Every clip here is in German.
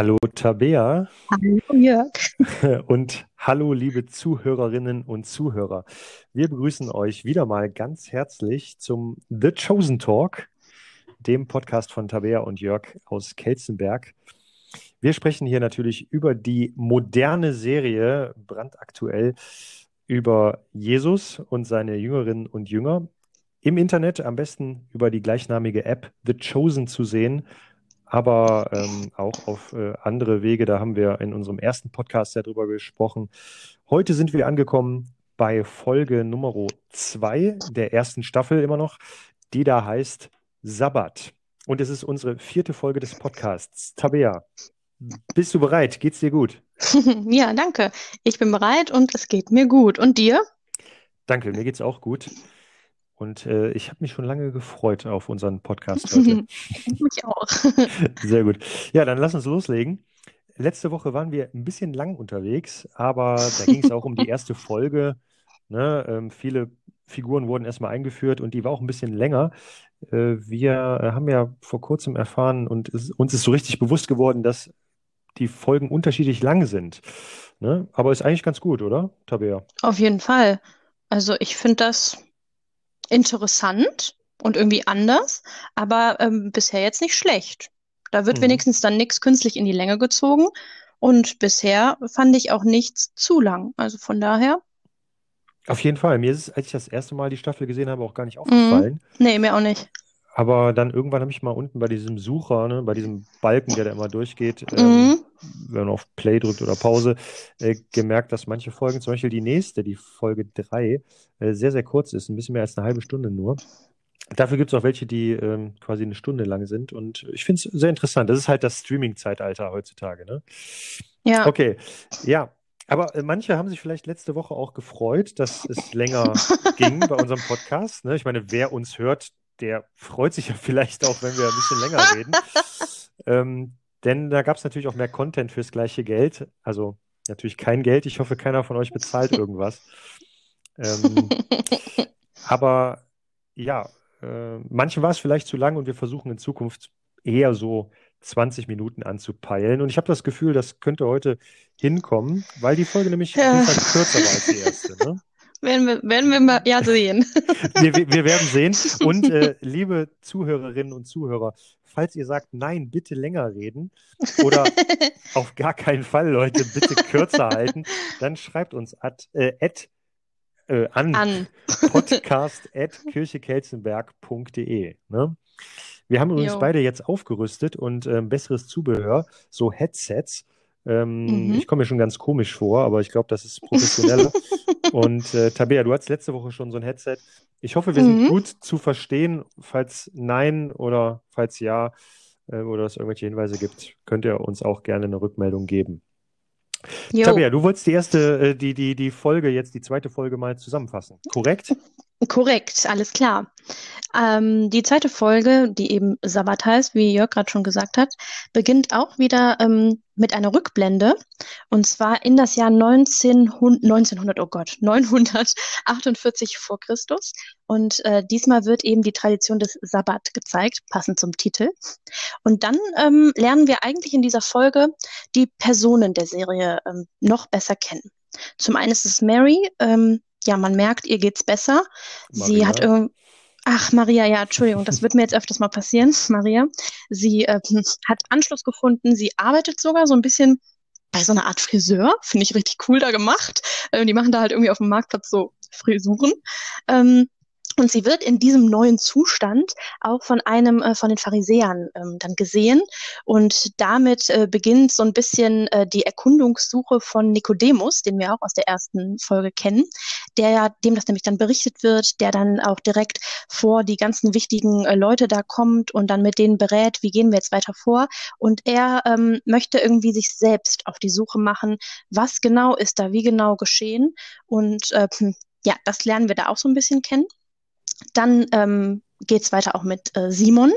Hallo Tabea. Hallo Jörg. Und hallo liebe Zuhörerinnen und Zuhörer. Wir begrüßen euch wieder mal ganz herzlich zum The Chosen Talk, dem Podcast von Tabea und Jörg aus Kelzenberg. Wir sprechen hier natürlich über die moderne Serie, brandaktuell, über Jesus und seine Jüngerinnen und Jünger. Im Internet am besten über die gleichnamige App The Chosen zu sehen aber ähm, auch auf äh, andere Wege. Da haben wir in unserem ersten Podcast ja drüber gesprochen. Heute sind wir angekommen bei Folge Nummer zwei der ersten Staffel immer noch, die da heißt Sabbat. Und es ist unsere vierte Folge des Podcasts. Tabea, bist du bereit? Geht's dir gut? ja, danke. Ich bin bereit und es geht mir gut. Und dir? Danke, mir geht's auch gut. Und äh, ich habe mich schon lange gefreut auf unseren Podcast heute. mich auch. Sehr gut. Ja, dann lass uns loslegen. Letzte Woche waren wir ein bisschen lang unterwegs, aber da ging es auch um die erste Folge. Ne? Ähm, viele Figuren wurden erstmal eingeführt und die war auch ein bisschen länger. Äh, wir haben ja vor kurzem erfahren und es, uns ist so richtig bewusst geworden, dass die Folgen unterschiedlich lang sind. Ne? Aber ist eigentlich ganz gut, oder, Tabea? Auf jeden Fall. Also ich finde das interessant und irgendwie anders, aber ähm, bisher jetzt nicht schlecht. Da wird mhm. wenigstens dann nichts künstlich in die Länge gezogen und bisher fand ich auch nichts zu lang. Also von daher. Auf jeden Fall. Mir ist es, als ich das erste Mal die Staffel gesehen habe, auch gar nicht mhm. aufgefallen. Mhm. Nee, mir auch nicht. Aber dann irgendwann habe ich mal unten bei diesem Sucher, ne, bei diesem Balken, der da immer durchgeht, ähm, mhm. Wenn man auf Play drückt oder Pause, äh, gemerkt, dass manche Folgen, zum Beispiel die nächste, die Folge 3, äh, sehr, sehr kurz ist, ein bisschen mehr als eine halbe Stunde nur. Dafür gibt es auch welche, die ähm, quasi eine Stunde lang sind. Und ich finde es sehr interessant. Das ist halt das Streaming-Zeitalter heutzutage. Ne? Ja. Okay. Ja, aber äh, manche haben sich vielleicht letzte Woche auch gefreut, dass es länger ging bei unserem Podcast. Ne? Ich meine, wer uns hört, der freut sich ja vielleicht auch, wenn wir ein bisschen länger reden. ähm, denn da gab es natürlich auch mehr Content fürs gleiche Geld. Also natürlich kein Geld. Ich hoffe, keiner von euch bezahlt irgendwas. ähm, aber ja, äh, manchen war es vielleicht zu lang und wir versuchen in Zukunft eher so 20 Minuten anzupeilen. Und ich habe das Gefühl, das könnte heute hinkommen, weil die Folge nämlich ja. kürzer war als die erste. Ne? Werden wir, werden wir mal ja sehen. wir, wir werden sehen. Und äh, liebe Zuhörerinnen und Zuhörer, falls ihr sagt, nein, bitte länger reden oder auf gar keinen Fall, Leute, bitte kürzer halten, dann schreibt uns at, äh, at äh, an, an. podcast at kirchekelzenberg.de. Ne? Wir haben übrigens jo. beide jetzt aufgerüstet und äh, besseres Zubehör, so Headsets. Ähm, mhm. Ich komme mir schon ganz komisch vor, aber ich glaube, das ist professioneller. und äh, Tabea, du hattest letzte Woche schon so ein Headset. Ich hoffe, wir mhm. sind gut zu verstehen. Falls nein oder falls ja äh, oder es irgendwelche Hinweise gibt, könnt ihr uns auch gerne eine Rückmeldung geben. Jo. Tabea, du wolltest die erste, äh, die, die, die Folge, jetzt die zweite Folge mal zusammenfassen, korrekt? Korrekt, alles klar. Ähm, die zweite Folge, die eben Sabbat heißt, wie Jörg gerade schon gesagt hat, beginnt auch wieder ähm, mit einer Rückblende und zwar in das Jahr 1900, 1900 oh Gott, 948 vor Christus. Und äh, diesmal wird eben die Tradition des Sabbat gezeigt, passend zum Titel. Und dann ähm, lernen wir eigentlich in dieser Folge die Personen der Serie ähm, noch besser kennen. Zum einen ist es Mary, ähm, ja, man merkt, ihr geht's besser. Maria. Sie hat irgendwie, ach, Maria, ja, Entschuldigung, das wird mir jetzt öfters mal passieren, Maria. Sie äh, hat Anschluss gefunden, sie arbeitet sogar so ein bisschen bei so einer Art Friseur, finde ich richtig cool da gemacht. Äh, die machen da halt irgendwie auf dem Marktplatz so Frisuren. Ähm, und sie wird in diesem neuen Zustand auch von einem äh, von den Pharisäern ähm, dann gesehen. Und damit äh, beginnt so ein bisschen äh, die Erkundungssuche von Nikodemus, den wir auch aus der ersten Folge kennen, der dem das nämlich dann berichtet wird, der dann auch direkt vor die ganzen wichtigen äh, Leute da kommt und dann mit denen berät, wie gehen wir jetzt weiter vor. Und er ähm, möchte irgendwie sich selbst auf die Suche machen, was genau ist da, wie genau geschehen. Und äh, ja, das lernen wir da auch so ein bisschen kennen. Dann ähm, geht es weiter auch mit äh, Simon.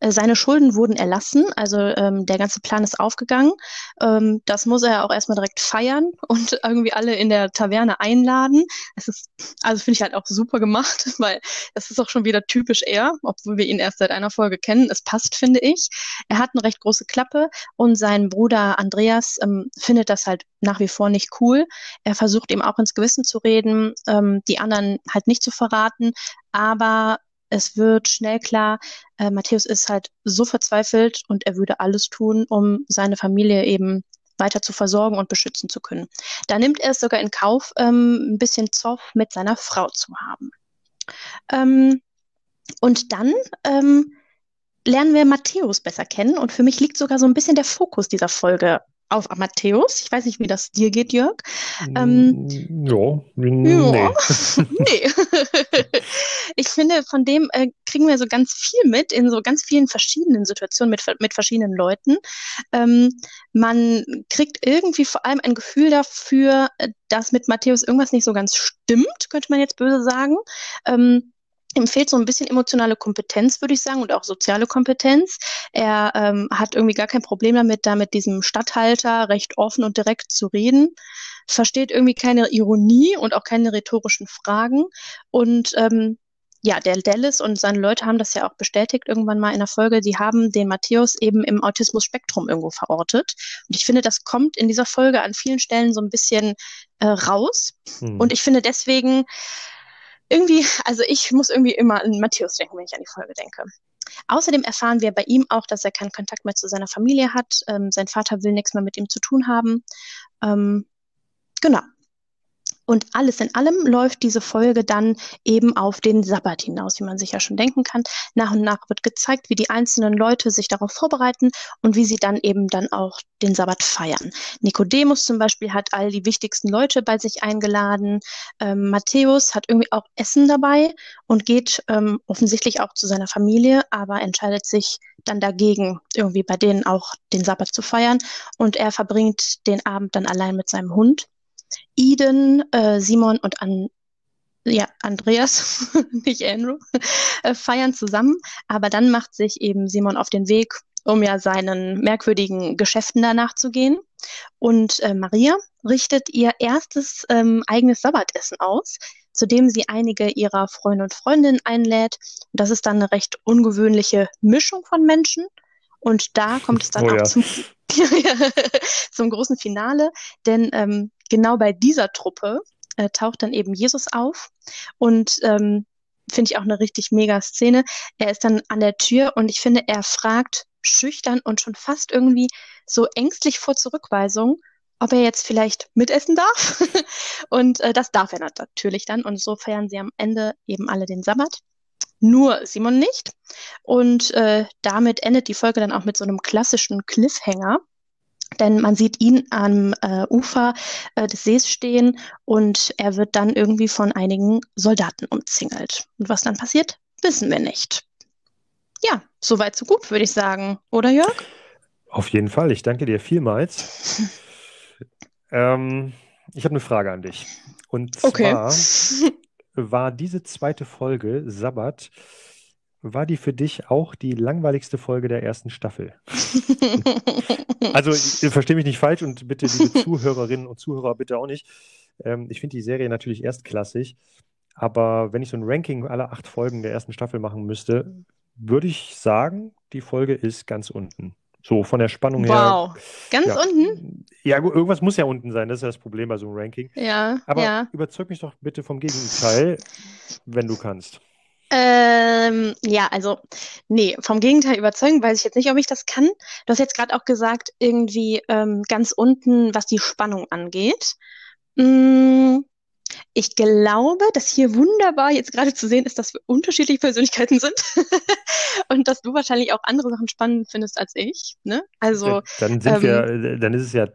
Äh, seine Schulden wurden erlassen, also ähm, der ganze Plan ist aufgegangen. Ähm, das muss er auch erstmal direkt feiern und irgendwie alle in der Taverne einladen. Das ist, also finde ich halt auch super gemacht, weil das ist auch schon wieder typisch er, obwohl wir ihn erst seit einer Folge kennen. Es passt, finde ich. Er hat eine recht große Klappe und sein Bruder Andreas ähm, findet das halt nach wie vor nicht cool. Er versucht ihm auch ins Gewissen zu reden, ähm, die anderen halt nicht zu verraten, aber es wird schnell klar, äh, Matthäus ist halt so verzweifelt und er würde alles tun, um seine Familie eben weiter zu versorgen und beschützen zu können. Da nimmt er es sogar in Kauf, ähm, ein bisschen Zoff mit seiner Frau zu haben. Ähm, und dann ähm, lernen wir Matthäus besser kennen und für mich liegt sogar so ein bisschen der Fokus dieser Folge auf Matthäus. Ich weiß nicht, wie das dir geht, Jörg. Ähm, ja, nee. Ja, nee. ich finde, von dem äh, kriegen wir so ganz viel mit in so ganz vielen verschiedenen Situationen mit, mit verschiedenen Leuten. Ähm, man kriegt irgendwie vor allem ein Gefühl dafür, äh, dass mit Matthäus irgendwas nicht so ganz stimmt, könnte man jetzt böse sagen. Ähm, Ihm fehlt so ein bisschen emotionale Kompetenz, würde ich sagen, und auch soziale Kompetenz. Er ähm, hat irgendwie gar kein Problem damit, da mit diesem Stadthalter recht offen und direkt zu reden, versteht irgendwie keine Ironie und auch keine rhetorischen Fragen. Und ähm, ja, der Dallas und seine Leute haben das ja auch bestätigt irgendwann mal in der Folge. Die haben den Matthäus eben im Autismus-Spektrum irgendwo verortet. Und ich finde, das kommt in dieser Folge an vielen Stellen so ein bisschen äh, raus. Hm. Und ich finde deswegen, irgendwie, also ich muss irgendwie immer an Matthäus denken, wenn ich an die Folge denke. Außerdem erfahren wir bei ihm auch, dass er keinen Kontakt mehr zu seiner Familie hat. Ähm, sein Vater will nichts mehr mit ihm zu tun haben. Ähm, genau. Und alles in allem läuft diese Folge dann eben auf den Sabbat hinaus, wie man sich ja schon denken kann. Nach und nach wird gezeigt, wie die einzelnen Leute sich darauf vorbereiten und wie sie dann eben dann auch den Sabbat feiern. Nikodemus zum Beispiel hat all die wichtigsten Leute bei sich eingeladen. Ähm, Matthäus hat irgendwie auch Essen dabei und geht ähm, offensichtlich auch zu seiner Familie, aber entscheidet sich dann dagegen, irgendwie bei denen auch den Sabbat zu feiern. Und er verbringt den Abend dann allein mit seinem Hund. Eden, äh, Simon und an, ja, Andreas, nicht Andrew, äh, feiern zusammen. Aber dann macht sich eben Simon auf den Weg, um ja seinen merkwürdigen Geschäften danach zu gehen. Und äh, Maria richtet ihr erstes ähm, eigenes Sabbatessen aus, zu dem sie einige ihrer Freunde und Freundinnen einlädt. Und das ist dann eine recht ungewöhnliche Mischung von Menschen. Und da kommt es dann oh, auch ja. zum, zum großen Finale, denn ähm, genau bei dieser Truppe äh, taucht dann eben Jesus auf und ähm, finde ich auch eine richtig mega Szene. Er ist dann an der Tür und ich finde, er fragt schüchtern und schon fast irgendwie so ängstlich vor Zurückweisung, ob er jetzt vielleicht mitessen darf. und äh, das darf er natürlich dann. Und so feiern sie am Ende eben alle den Sabbat. Nur Simon nicht. Und äh, damit endet die Folge dann auch mit so einem klassischen Cliffhanger denn man sieht ihn am äh, Ufer äh, des Sees stehen und er wird dann irgendwie von einigen Soldaten umzingelt. Und was dann passiert, wissen wir nicht. Ja, soweit so gut, würde ich sagen. Oder Jörg? Auf jeden Fall. Ich danke dir vielmals. ähm, ich habe eine Frage an dich. Und zwar okay. war diese zweite Folge Sabbat war die für dich auch die langweiligste Folge der ersten Staffel? also, verstehe mich nicht falsch und bitte, liebe Zuhörerinnen und Zuhörer, bitte auch nicht. Ähm, ich finde die Serie natürlich erstklassig, aber wenn ich so ein Ranking aller acht Folgen der ersten Staffel machen müsste, würde ich sagen, die Folge ist ganz unten. So von der Spannung wow. her. Wow, ganz ja, unten? Ja, irgendwas muss ja unten sein, das ist ja das Problem bei so einem Ranking. Ja. Aber ja. überzeug mich doch bitte vom Gegenteil, wenn du kannst. Ähm, ja, also, nee, vom Gegenteil überzeugen weiß ich jetzt nicht, ob ich das kann. Du hast jetzt gerade auch gesagt, irgendwie ähm, ganz unten, was die Spannung angeht. Mm, ich glaube, dass hier wunderbar jetzt gerade zu sehen ist, dass wir unterschiedliche Persönlichkeiten sind und dass du wahrscheinlich auch andere Sachen spannend findest als ich. Ne? Also dann sind ähm, wir, dann ist es ja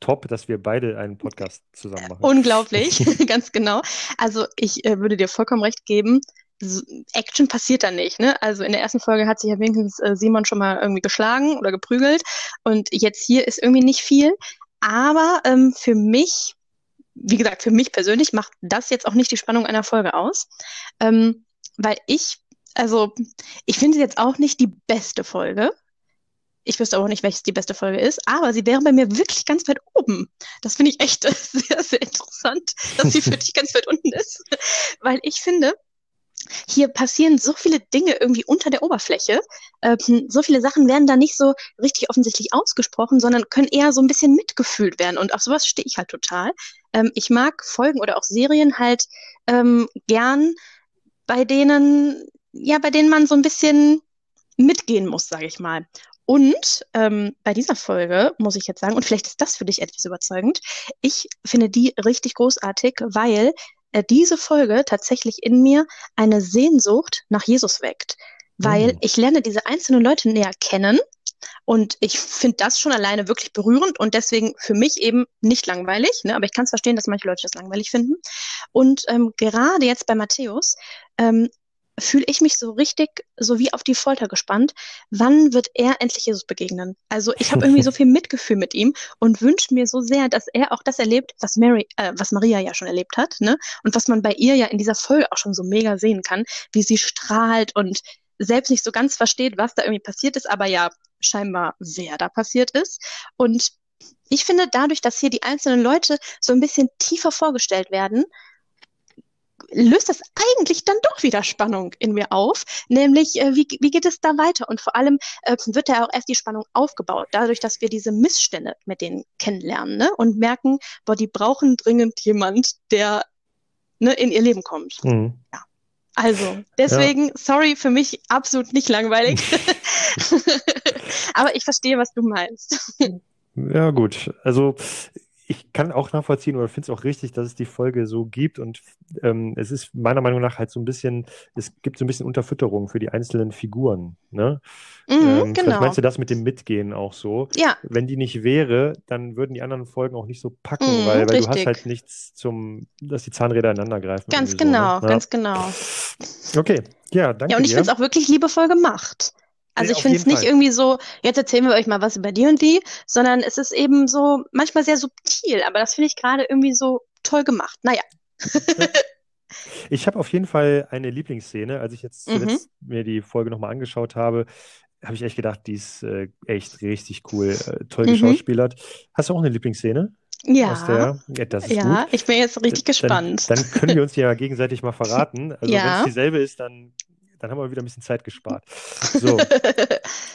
top, dass wir beide einen Podcast zusammen machen. Unglaublich, ganz genau. Also ich äh, würde dir vollkommen recht geben. Action passiert da nicht. Ne? Also in der ersten Folge hat sich ja wenigstens äh, Simon schon mal irgendwie geschlagen oder geprügelt und jetzt hier ist irgendwie nicht viel. Aber ähm, für mich, wie gesagt, für mich persönlich macht das jetzt auch nicht die Spannung einer Folge aus, ähm, weil ich Also, ich finde sie jetzt auch nicht die beste Folge. Ich wüsste auch nicht, welches die beste Folge ist, aber sie wäre bei mir wirklich ganz weit oben. Das finde ich echt sehr, sehr interessant, dass sie für dich ganz weit unten ist. Weil ich finde, hier passieren so viele Dinge irgendwie unter der Oberfläche. Ähm, so viele Sachen werden da nicht so richtig offensichtlich ausgesprochen, sondern können eher so ein bisschen mitgefühlt werden. Und auf sowas stehe ich halt total. Ähm, ich mag Folgen oder auch Serien halt ähm, gern, bei denen, ja, bei denen man so ein bisschen mitgehen muss, sage ich mal. Und ähm, bei dieser Folge muss ich jetzt sagen, und vielleicht ist das für dich etwas überzeugend, ich finde die richtig großartig, weil diese Folge tatsächlich in mir eine Sehnsucht nach Jesus weckt, weil mhm. ich lerne diese einzelnen Leute näher kennen und ich finde das schon alleine wirklich berührend und deswegen für mich eben nicht langweilig, ne? aber ich kann es verstehen, dass manche Leute das langweilig finden. Und ähm, gerade jetzt bei Matthäus ähm, fühle ich mich so richtig so wie auf die Folter gespannt. Wann wird er endlich Jesus begegnen? Also ich habe irgendwie so viel Mitgefühl mit ihm und wünsche mir so sehr, dass er auch das erlebt, was Mary, äh, was Maria ja schon erlebt hat, ne? Und was man bei ihr ja in dieser Folge auch schon so mega sehen kann, wie sie strahlt und selbst nicht so ganz versteht, was da irgendwie passiert ist, aber ja scheinbar wer da passiert ist. Und ich finde dadurch, dass hier die einzelnen Leute so ein bisschen tiefer vorgestellt werden, löst das eigentlich dann doch wieder Spannung in mir auf, nämlich äh, wie, wie geht es da weiter? Und vor allem äh, wird da auch erst die Spannung aufgebaut, dadurch, dass wir diese Missstände mit denen kennenlernen ne? und merken, boah, die brauchen dringend jemand, der ne, in ihr Leben kommt. Mhm. Ja. Also, deswegen, ja. sorry, für mich absolut nicht langweilig. Aber ich verstehe, was du meinst. Ja, gut. Also ich kann auch nachvollziehen oder finde es auch richtig, dass es die Folge so gibt. Und ähm, es ist meiner Meinung nach halt so ein bisschen, es gibt so ein bisschen Unterfütterung für die einzelnen Figuren. Ne? Mhm, ähm, genau. meinst du das mit dem Mitgehen auch so? Ja. Wenn die nicht wäre, dann würden die anderen Folgen auch nicht so packen, mhm, weil, weil du hast halt nichts zum, dass die Zahnräder ineinander greifen. Ganz genau, so, ne? ganz genau. Okay, ja, danke. Ja, und ich finde es auch wirklich liebevoll gemacht. Also ich finde es nicht Fall. irgendwie so, jetzt erzählen wir euch mal was über die und die, sondern es ist eben so manchmal sehr subtil, aber das finde ich gerade irgendwie so toll gemacht. Naja. Ich habe auf jeden Fall eine Lieblingsszene. Als ich jetzt mhm. mir die Folge nochmal angeschaut habe, habe ich echt gedacht, die ist äh, echt richtig cool, äh, toll mhm. geschauspielert. Hast du auch eine Lieblingsszene? Ja. Ja, das ist ja, gut. ich bin jetzt richtig gespannt. Dann, dann können wir uns ja gegenseitig mal verraten. Also ja. wenn es dieselbe ist, dann dann haben wir wieder ein bisschen Zeit gespart. So,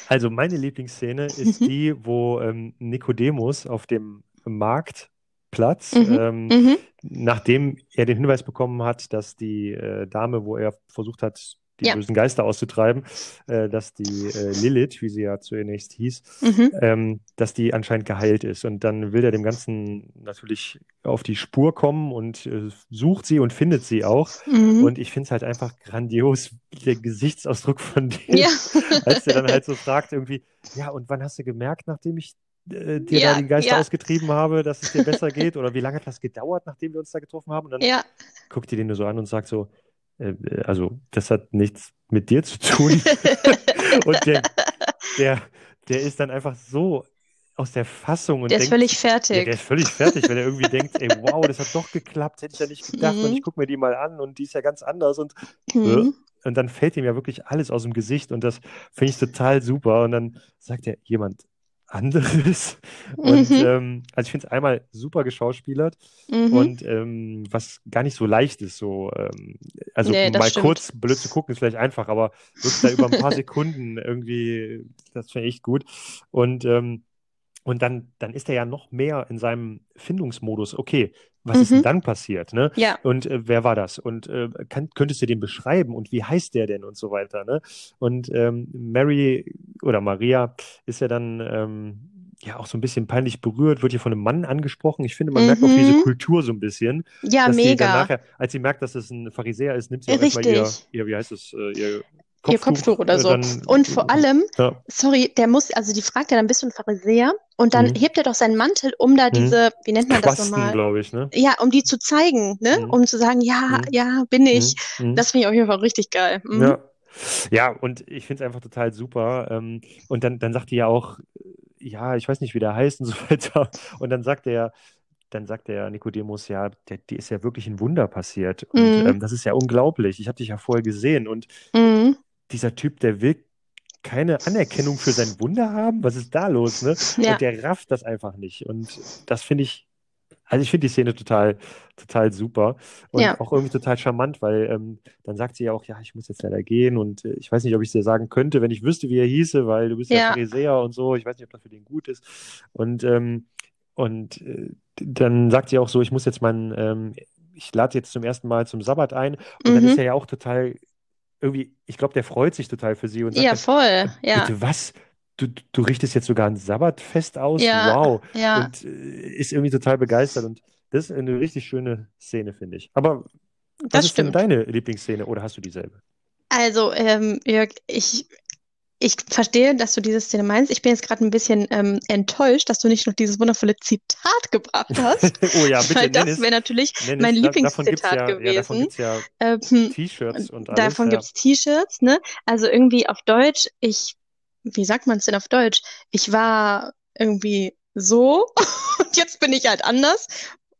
also meine Lieblingsszene ist mhm. die, wo ähm, Nikodemus auf dem Marktplatz, mhm. Ähm, mhm. nachdem er den Hinweis bekommen hat, dass die äh, Dame, wo er versucht hat, die ja. bösen Geister auszutreiben, äh, dass die äh, Lilith, wie sie ja zunächst hieß, mhm. ähm, dass die anscheinend geheilt ist. Und dann will er dem Ganzen natürlich auf die Spur kommen und äh, sucht sie und findet sie auch. Mhm. Und ich finde es halt einfach grandios, der Gesichtsausdruck von dem, ja. als er dann halt so fragt irgendwie, ja, und wann hast du gemerkt, nachdem ich äh, dir ja, da die Geister ja. ausgetrieben habe, dass es dir besser geht? Oder wie lange hat das gedauert, nachdem wir uns da getroffen haben? Und dann ja. guckt ihr den nur so an und sagt so, also das hat nichts mit dir zu tun. und der, der, der ist dann einfach so aus der Fassung und der denkt, ist völlig fertig. Ja, der ist völlig fertig, weil er irgendwie denkt, ey, wow, das hat doch geklappt, hätte ich ja nicht gedacht mhm. und ich gucke mir die mal an und die ist ja ganz anders und, mhm. Äh, und dann fällt ihm ja wirklich alles aus dem Gesicht und das finde ich total super und dann sagt er jemand, anderes. Und mhm. ähm, also ich finde es einmal super geschauspielert mhm. und ähm, was gar nicht so leicht ist, so ähm, also nee, mal stimmt. kurz blöd zu gucken ist vielleicht einfach, aber wirklich da über ein paar Sekunden irgendwie, das finde ich gut. Und ähm, und dann, dann ist er ja noch mehr in seinem Findungsmodus. Okay, was mhm. ist denn mhm. dann passiert? Ne? Ja. Und äh, wer war das? Und äh, kann, könntest du den beschreiben? Und wie heißt der denn? Und so weiter. Ne? Und ähm, Mary oder Maria ist ja dann ähm, ja auch so ein bisschen peinlich berührt, wird hier von einem Mann angesprochen. Ich finde, man mhm. merkt auch diese mhm. Kultur so ein bisschen. Ja, mega. Nachher, als sie merkt, dass es ein Pharisäer ist, nimmt sie auch erstmal ihr, ihr, wie heißt es, äh, ihr Kopftuch, ihr Kopftuch oder so. Dann, und vor allem, ja. sorry, der muss, also die fragt ja dann, bist du ein Pharisäer? Und dann mhm. hebt er doch seinen Mantel, um da mhm. diese, wie nennt man Quasten, das nochmal? glaube ich, ne? Ja, um die zu zeigen, ne? Mhm. Um zu sagen, ja, mhm. ja, bin ich. Mhm. Mhm. Das finde ich auf jeden Fall richtig geil. Ja. Ja, und ich finde es einfach total super. Ähm, und dann, dann sagt die ja auch, ja, ich weiß nicht, wie der heißt und so weiter. Und dann sagt er, dann sagt der Nikodemus, ja, der, dir ist ja wirklich ein Wunder passiert. Und mhm. ähm, das ist ja unglaublich. Ich habe dich ja vorher gesehen. Und mhm. Dieser Typ, der will keine Anerkennung für sein Wunder haben? Was ist da los, ne? Ja. Und der rafft das einfach nicht. Und das finde ich, also ich finde die Szene total, total super und Ja. auch irgendwie total charmant, weil ähm, dann sagt sie ja auch, ja, ich muss jetzt leider gehen und äh, ich weiß nicht, ob ich es dir sagen könnte, wenn ich wüsste, wie er hieße, weil du bist ja Ja. Pharisäer und so, ich weiß nicht, ob das für den gut ist. Und, ähm, und äh, dann sagt sie auch so, ich muss jetzt meinen, ähm, ich lade jetzt zum ersten Mal zum Sabbat ein und dann Mhm. ist er ja auch total irgendwie, ich glaube, der freut sich total für sie und sagt Ja, voll. Ja. Bitte was? Du, du richtest jetzt sogar ein Sabbatfest aus? Ja. Wow. Ja. Und äh, ist irgendwie total begeistert. Und das ist eine richtig schöne Szene, finde ich. Aber was Das ist denn stimmt. deine Lieblingsszene oder hast du dieselbe? Also, ähm, Jörg, ich, ich verstehe, dass du diese Szene meinst. Ich bin jetzt gerade ein bisschen ähm, enttäuscht, dass du nicht noch dieses wundervolle Zitat gebracht hast. Oh ja, bitte Weil das wäre natürlich Nenn mein Lieblingszitat ja, ja, davon gewesen. gibt's ja Ähm, T-Shirts und alles. davon ja. gibt's T-Shirts, ne? Also irgendwie auf Deutsch, ich, wie sagt man es denn auf Deutsch? Ich war irgendwie so und jetzt bin ich halt anders.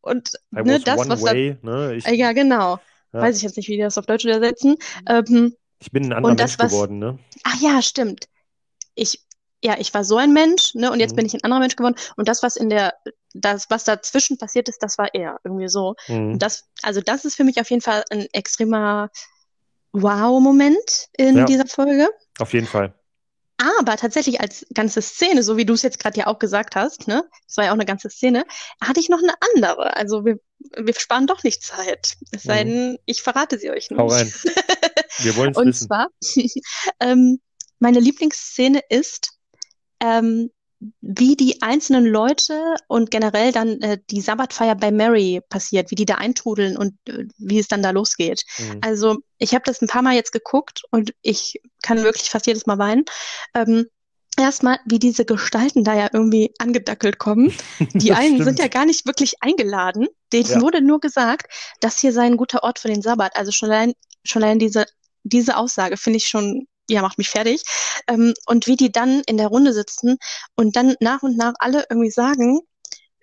Und I ne, das, was da, way. Ne? Ich, ja, genau. ja. Weiß ich jetzt nicht, wie die das auf Deutsch übersetzen. Ähm, ich bin ein anderer und das, Mensch was, geworden. Ne? ach ja, stimmt. Ich, ja, ich war so ein Mensch, ne, und jetzt Mhm. bin ich ein anderer Mensch geworden. Und das, was in der, das, was dazwischen passiert ist, das war er, irgendwie so. Mhm. das, also das ist für mich auf jeden Fall ein extremer Wow-Moment in Ja, dieser Folge. auf jeden Fall. Aber tatsächlich als ganze Szene, so wie du es jetzt gerade ja auch gesagt hast, ne, das war ja auch eine ganze Szene, hatte ich noch eine andere. Also wir, wir sparen doch nicht Zeit. Es sei Mhm. denn, ich verrate sie euch Hau nicht. rein. Wir wollen es Und wissen. zwar, ähm, meine Lieblingsszene ist, ähm, wie die einzelnen Leute und generell dann äh, die Sabbatfeier bei Mary passiert, wie die da eintrudeln und äh, wie es dann da losgeht. Mhm. Also ich habe das ein paar Mal jetzt geguckt und ich kann wirklich fast jedes Mal weinen. Ähm, erstmal, wie diese Gestalten da ja irgendwie angedackelt kommen. Die einen sind ja stimmt. gar nicht wirklich eingeladen. Denen Ja. wurde nur gesagt, das hier sei ein guter Ort für den Sabbat. Also schon allein, schon allein diese, diese Aussage finde ich schon, ja, macht mich fertig. Ähm, und wie die dann in der Runde sitzen und dann nach und nach alle irgendwie sagen,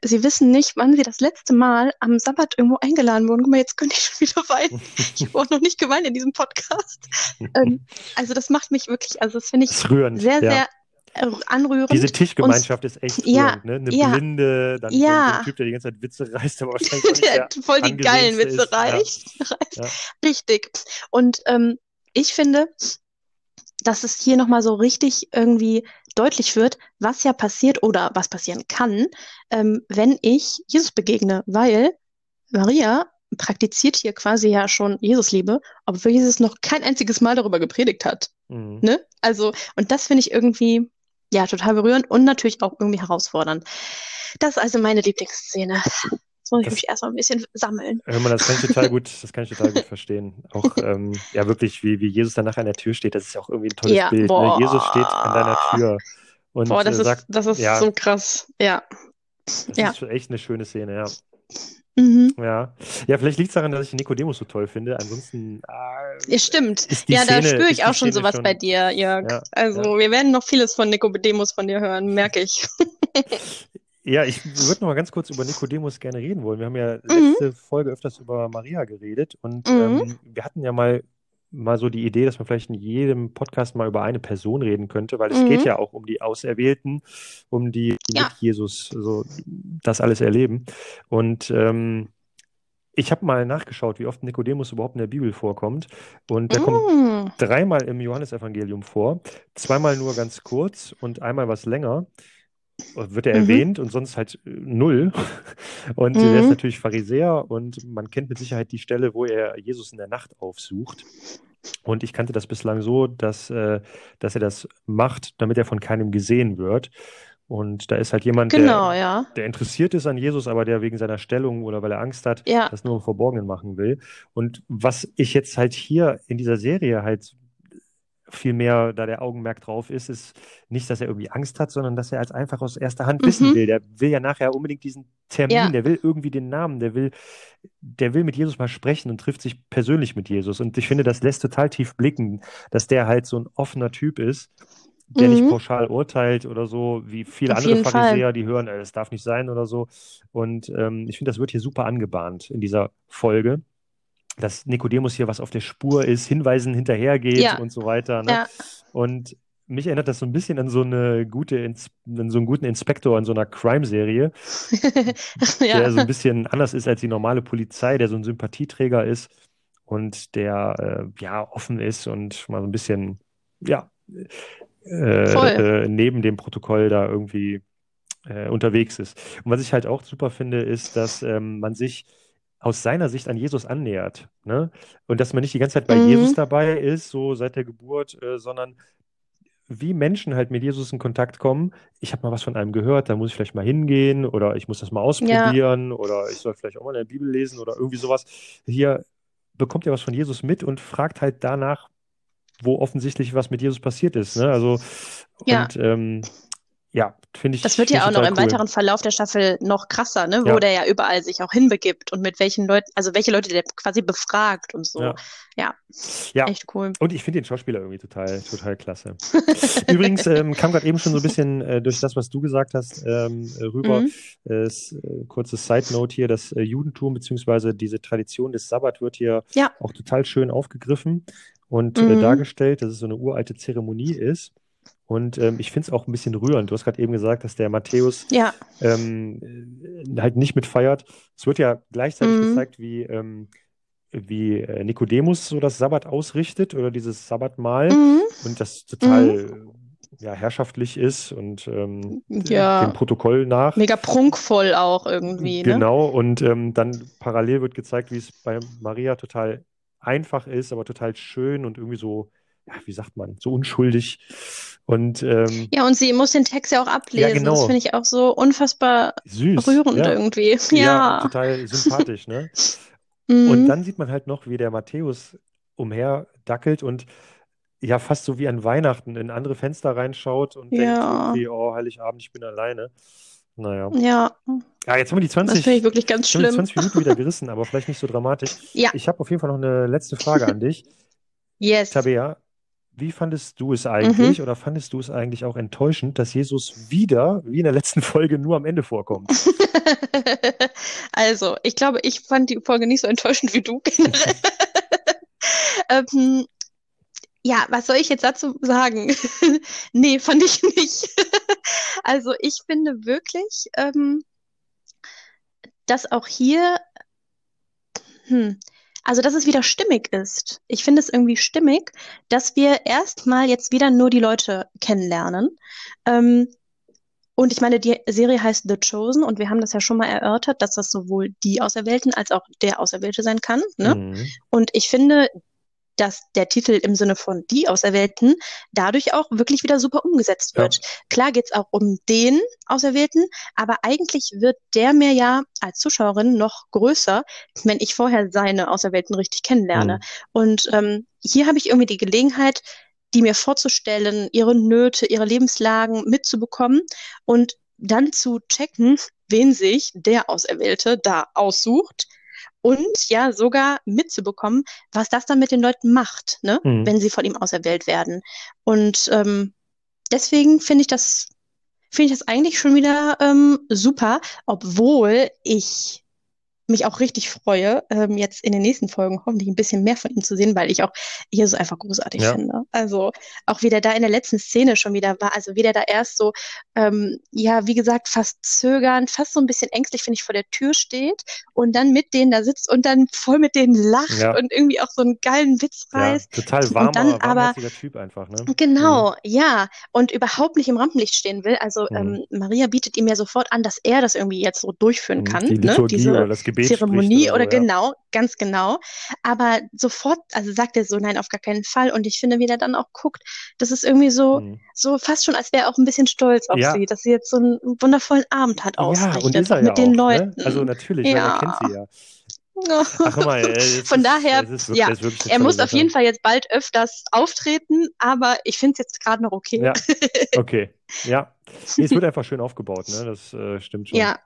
sie wissen nicht, wann sie das letzte Mal am Sabbat irgendwo eingeladen wurden. Guck mal, jetzt könnte ich schon wieder weinen. Ich habe auch noch nicht geweint in diesem Podcast. Ähm, also das macht mich wirklich, also das finde ich rührend, sehr, ja. sehr äh, anrührend. Diese Und Tischgemeinschaft ist echt ja, rührend, ne? Eine ja, Blinde, dann so ein, ja, Typ, der die ganze Zeit Witze reißt, aber wahrscheinlich der der voll die geilen Witze ist. Ja, reicht. ja. Richtig. Und ähm, ich finde, dass es hier nochmal so richtig irgendwie deutlich wird, was ja passiert oder was passieren kann, ähm, wenn ich Jesus begegne, weil Maria praktiziert hier quasi ja schon Jesusliebe, obwohl Jesus noch kein einziges Mal darüber gepredigt hat. Mhm. Ne? Also, und das finde ich irgendwie, ja, total berührend und natürlich auch irgendwie herausfordernd. Das ist also meine Lieblingsszene. Jetzt muss ich Das, mich erstmal ein bisschen sammeln. hör mal, das kann ich total gut, das kann ich total gut verstehen. Auch, ähm, ja, wirklich, wie, wie Jesus dann nachher an der Tür steht, das ist ja auch irgendwie ein tolles Ja, Bild, ne? Jesus steht an deiner boah. Tür Boah, und äh, das ist, sagt, das ist ja, so krass. Ja, das ja. ist echt eine schöne Szene, ja. Mhm. Ja, ja, vielleicht liegt es daran, dass ich Nikodemus so toll finde. Ansonsten Ja, äh, stimmt. ist die Ja, da spüre ist ich auch schon sowas bei schon, dir, Jörg. ja, Also, ja. wir werden noch vieles von Nikodemus von dir hören, merke ich. Ja, ich würde noch mal ganz kurz über Nikodemus gerne reden wollen. Wir haben ja Mhm. letzte Folge öfters über Maria geredet und Mhm. ähm, wir hatten ja mal, mal so die Idee, dass man vielleicht in jedem Podcast mal über eine Person reden könnte, weil es geht Mhm. ja auch um die Auserwählten, um die, die Ja. mit Jesus so das alles erleben. Und ähm, ich habe mal nachgeschaut, wie oft Nikodemus überhaupt in der Bibel vorkommt. Und der kommt Mm. dreimal im Johannesevangelium vor, zweimal nur ganz kurz und einmal was länger. Wird er Mhm. erwähnt und sonst halt äh, null. Und er ist Mhm. natürlich Pharisäer und man kennt mit Sicherheit die Stelle, wo er Jesus in der Nacht aufsucht. Und ich kannte das bislang so, dass, äh, dass er das macht, damit er von keinem gesehen wird. Und da ist halt jemand, Genau, der, ja. der interessiert ist an Jesus, aber der wegen seiner Stellung oder weil er Angst hat, Ja. das nur im Verborgenen machen will. Und was ich jetzt halt hier in dieser Serie halt viel mehr, da der Augenmerk drauf ist, ist nicht, dass er irgendwie Angst hat, sondern dass er als einfach aus erster Hand wissen Mhm. will. Der will ja nachher unbedingt diesen Termin, Ja. der will irgendwie den Namen, der will, der will mit Jesus mal sprechen und trifft sich persönlich mit Jesus. Und ich finde, das lässt total tief blicken, dass der halt so ein offener Typ ist, der nicht Mhm. pauschal urteilt oder so, wie viele Auf andere jeden Fall. Pharisäer, die hören, das darf nicht sein oder so. Und ähm, ich finde, das wird hier super angebahnt in dieser Folge. Dass Nikodemus hier was auf der Spur ist, Hinweisen hinterhergeht Ja, und so weiter. Ne? ja, Und mich erinnert das so ein bisschen an so eine gute, an so einen guten Inspektor in so einer Crime-Serie, der ja, so ein bisschen anders ist als die normale Polizei, der so ein Sympathieträger ist und der äh, ja offen ist und mal so ein bisschen ja äh, äh, neben dem Protokoll da irgendwie äh, unterwegs ist. Und was ich halt auch super finde, ist, dass ähm, man sich aus seiner Sicht an Jesus annähert, ne? Und dass man nicht die ganze Zeit bei Jesus Mhm. dabei ist, so seit der Geburt, äh, sondern wie Menschen halt mit Jesus in Kontakt kommen. Ich habe mal was von einem gehört, da muss ich vielleicht mal hingehen oder ich muss das mal Ja, ausprobieren oder ich soll vielleicht auch mal in der Bibel lesen oder irgendwie sowas. Hier bekommt ihr was von Jesus mit und fragt halt danach, wo offensichtlich was mit Jesus passiert ist, ne? Also ja. und ähm, ja, finde Das ich, wird finde ja auch noch im cool. weiteren Verlauf der Staffel noch krasser, ne? Wo Ja, der ja überall sich auch hinbegibt und mit welchen Leuten, also welche Leute der quasi befragt und so. ja, Ja, ja. echt cool. Und ich finde den Schauspieler irgendwie total, total klasse. Übrigens ähm, kam gerade eben schon so ein bisschen äh, durch das, was du gesagt hast, ähm, äh, rüber. Mhm. Äh, äh, kurzes Side Note hier: Das äh, Judentum beziehungsweise diese Tradition des Sabbat wird hier Ja. auch total schön aufgegriffen und äh, Mhm. dargestellt, dass es so eine uralte Zeremonie ist. Und ähm, ich finde es auch ein bisschen rührend. Du hast gerade eben gesagt, dass der Matthäus Ja. ähm, äh, halt nicht mitfeiert. Es wird ja gleichzeitig Mhm. gezeigt, wie, ähm, wie äh, Nikodemus so das Sabbat ausrichtet oder dieses Sabbatmahl Mhm. und das Mhm. total ja, herrschaftlich ist und ähm, d- dem Ja. Protokoll nach. Mega prunkvoll auch irgendwie, ne? Genau, und ähm, dann parallel wird gezeigt, wie es bei Maria total einfach ist, aber total schön und irgendwie so, ja, wie sagt man, so unschuldig. Und ähm, Ja, und sie muss den Text ja auch ja, ablesen. Das genau, finde ich auch so unfassbar süß, rührend ja. irgendwie. Ja, Ja. total sympathisch, ne? Und Mhm. dann sieht man halt noch, wie der Matthäus umherdackelt und ja, fast so wie an Weihnachten in andere Fenster reinschaut und denkt Ja. irgendwie, oh, Heiligabend, ich bin alleine. Naja. Ja. Ja, jetzt haben wir die Das finde 20, ich wirklich ganz schlimm. 20 Minuten wieder gerissen, aber vielleicht nicht so dramatisch. Ja. Ich habe auf jeden Fall noch eine letzte Frage an dich. Yes. Tabea, wie fandest du es Mhm. eigentlich oder fandest du es eigentlich auch enttäuschend, dass Jesus wieder, wie in der letzten Folge, nur am Ende vorkommt? Also, ich glaube, ich fand die Folge nicht so enttäuschend wie du generell. Ähm, ja, was soll ich jetzt dazu sagen? Nee, fand ich nicht. Also, ich finde wirklich, ähm, dass auch hier, hm, also, dass es wieder stimmig ist. Ich finde es irgendwie stimmig, dass wir erstmal jetzt wieder nur die Leute kennenlernen. Ähm, und ich meine, die Serie heißt The Chosen und wir haben das ja schon mal erörtert, dass das sowohl die Auserwählten als auch der Auserwählte sein kann, ne? Mhm. Und ich finde, dass der Titel im Sinne von die Auserwählten dadurch auch wirklich wieder super umgesetzt Ja, wird. Klar geht's auch um den Auserwählten, aber eigentlich wird der mir ja als Zuschauerin noch größer, wenn ich vorher seine Auserwählten richtig kennenlerne. mhm. Und ähm, hier habe ich irgendwie die Gelegenheit, die mir vorzustellen, ihre Nöte, ihre Lebenslagen mitzubekommen und dann zu checken, wen sich der Auserwählte da aussucht und ja sogar mitzubekommen, was das dann mit den Leuten macht, ne, Mhm. wenn sie von ihm auserwählt werden. Und ähm, deswegen finde ich das, finde ich das eigentlich schon wieder ähm, super, obwohl ich mich auch richtig freue, ähm, jetzt in den nächsten Folgen hoffentlich ein bisschen mehr von ihm zu sehen, weil ich auch Jesus einfach großartig Ja, finde. Also auch wie der da in der letzten Szene schon wieder war, also wie der da erst so, ähm, ja, wie gesagt, fast zögernd, fast so ein bisschen ängstlich, finde ich, vor der Tür steht und dann mit denen da sitzt und dann voll mit denen lacht ja, und irgendwie auch so einen geilen Witz ja, reißt total und dann warmer, aber Typ einfach, ne? Mhm. Genau, ja, und überhaupt nicht im Rampenlicht stehen will. Also Mhm. ähm, Maria bietet ihm ja sofort an, dass er das irgendwie jetzt so durchführen Mhm. kann, Die ne? Liturgie Diese oder das Gebet spricht Zeremonie oder oder ja. genau, ganz genau. Aber sofort, also sagt er so, nein, auf gar keinen Fall. Und ich finde, wie der dann auch guckt, das ist irgendwie so, Mhm. so fast schon, als wäre er auch ein bisschen stolz auf Ja, sie, dass sie jetzt so einen wundervollen Abend hat ja, und ist auch er ja mit den auch, ne? Also Leuten. natürlich, weil er kennt Ja. sie ja. Ach, mal, äh, Von daher, ist wirklich, ja, er muss auf jeden Fall jetzt bald öfters auftreten, aber ich finde es jetzt gerade noch okay. Ja, okay. Ja. Nee, es wird einfach schön aufgebaut, ne? Das äh, stimmt schon. Ja,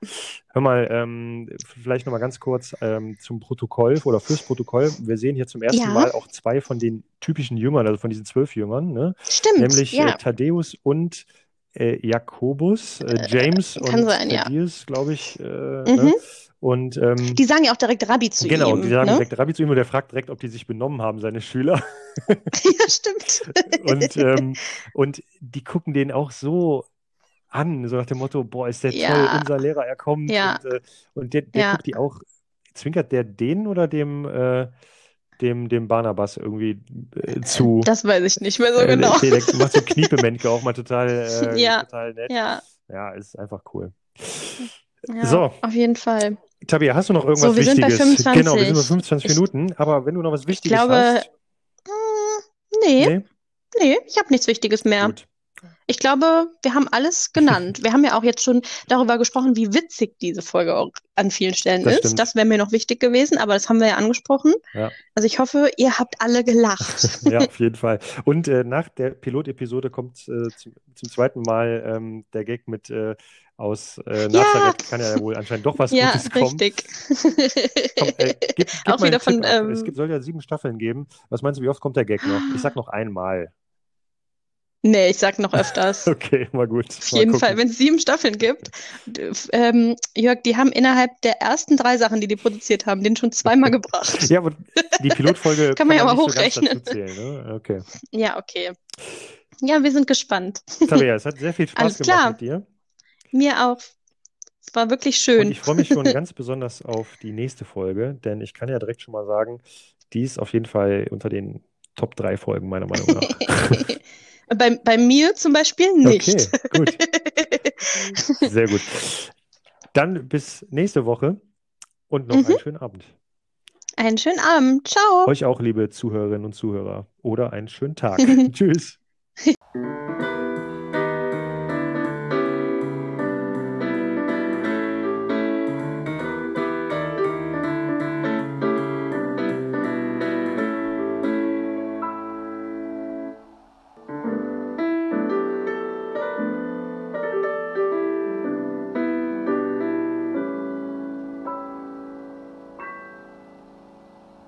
Hör mal, ähm, vielleicht nochmal ganz kurz ähm, zum Protokoll oder fürs Protokoll. Wir sehen hier zum ersten ja, Mal auch zwei von den typischen Jüngern, also von diesen zwölf Jüngern, ne? stimmt, Nämlich äh, ja. Thaddäus und äh, Jakobus, äh, James und sein, ja. Thaddeus, glaube ich. Äh, Mhm. ne? Und ähm, Die sagen ja auch direkt Rabbi zu genau, ihm. die sagen ne? direkt Rabbi zu ihm und der fragt direkt, ob die sich benommen haben, seine Schüler. Ja, stimmt. Und, ähm, und die gucken den auch so an, so nach dem Motto, boah, ist der Ja. toll, unser Lehrer, er kommt. Ja. Und, äh, und der, der Ja. guckt die auch, zwinkert der denen oder dem, äh, dem, dem Barnabas irgendwie äh, zu? Das weiß ich nicht mehr so Äh, genau. Der, der macht so Kniebemenke auch mal total, äh, Ja. total nett. Ja, Ja, ist einfach cool. ja, So. auf jeden Fall. Tabea, hast du noch irgendwas So, wir sind bei Wichtiges? Genau, wir sind bei 25. 25 Ich- Minuten, aber wenn du noch was Wichtiges glaube, hast, Hm, nee, nee, nee, ich habe nichts Wichtiges mehr. gut. Ich glaube, wir haben alles genannt. Wir haben ja auch jetzt schon darüber gesprochen, wie witzig diese Folge auch an vielen Stellen Das ist. stimmt. Das wäre mir noch wichtig gewesen, aber das haben wir ja angesprochen. Ja. Also ich hoffe, ihr habt alle gelacht. Ja, auf jeden Fall. Und äh, nach der Pilotepisode kommt äh, zum, zum zweiten Mal ähm, der Gag mit äh, aus äh, Ja. Nazareth kann ja wohl anscheinend doch was Ja, Gutes kommen. richtig. Komm, äh, gib, gib Auch wieder von, ähm, Es gibt, soll ja sieben Staffeln geben. Was meinst du, wie oft kommt der Gag noch? Ich sag noch einmal. Nee, ich sag noch öfters. Okay, mal gut. Auf jeden gucken. Fall, wenn es sieben Staffeln gibt, ähm, Jörg, die haben innerhalb der ersten drei Sachen, die die produziert haben, den schon zweimal gebracht. Ja, aber die Pilotfolge Kann man ja mal so hochrechnen. dazu zählen. Ne? Okay. Ja, okay. Ja, wir sind gespannt. Tabea, es hat sehr viel Spaß Alles gemacht klar. mit dir. Mir auch. Es war wirklich Und schön. ich freue mich schon ganz besonders auf die nächste Folge, denn ich kann ja direkt schon mal sagen, die ist auf jeden Fall unter den Top 3 Folgen, meiner Meinung nach. Bei, bei mir zum Beispiel nicht. Okay, gut. Sehr gut. Dann bis nächste Woche und noch Mhm. einen schönen Abend. Einen schönen Abend. Ciao. Euch auch, liebe Zuhörerinnen und Zuhörer. Oder einen schönen Tag. Tschüss.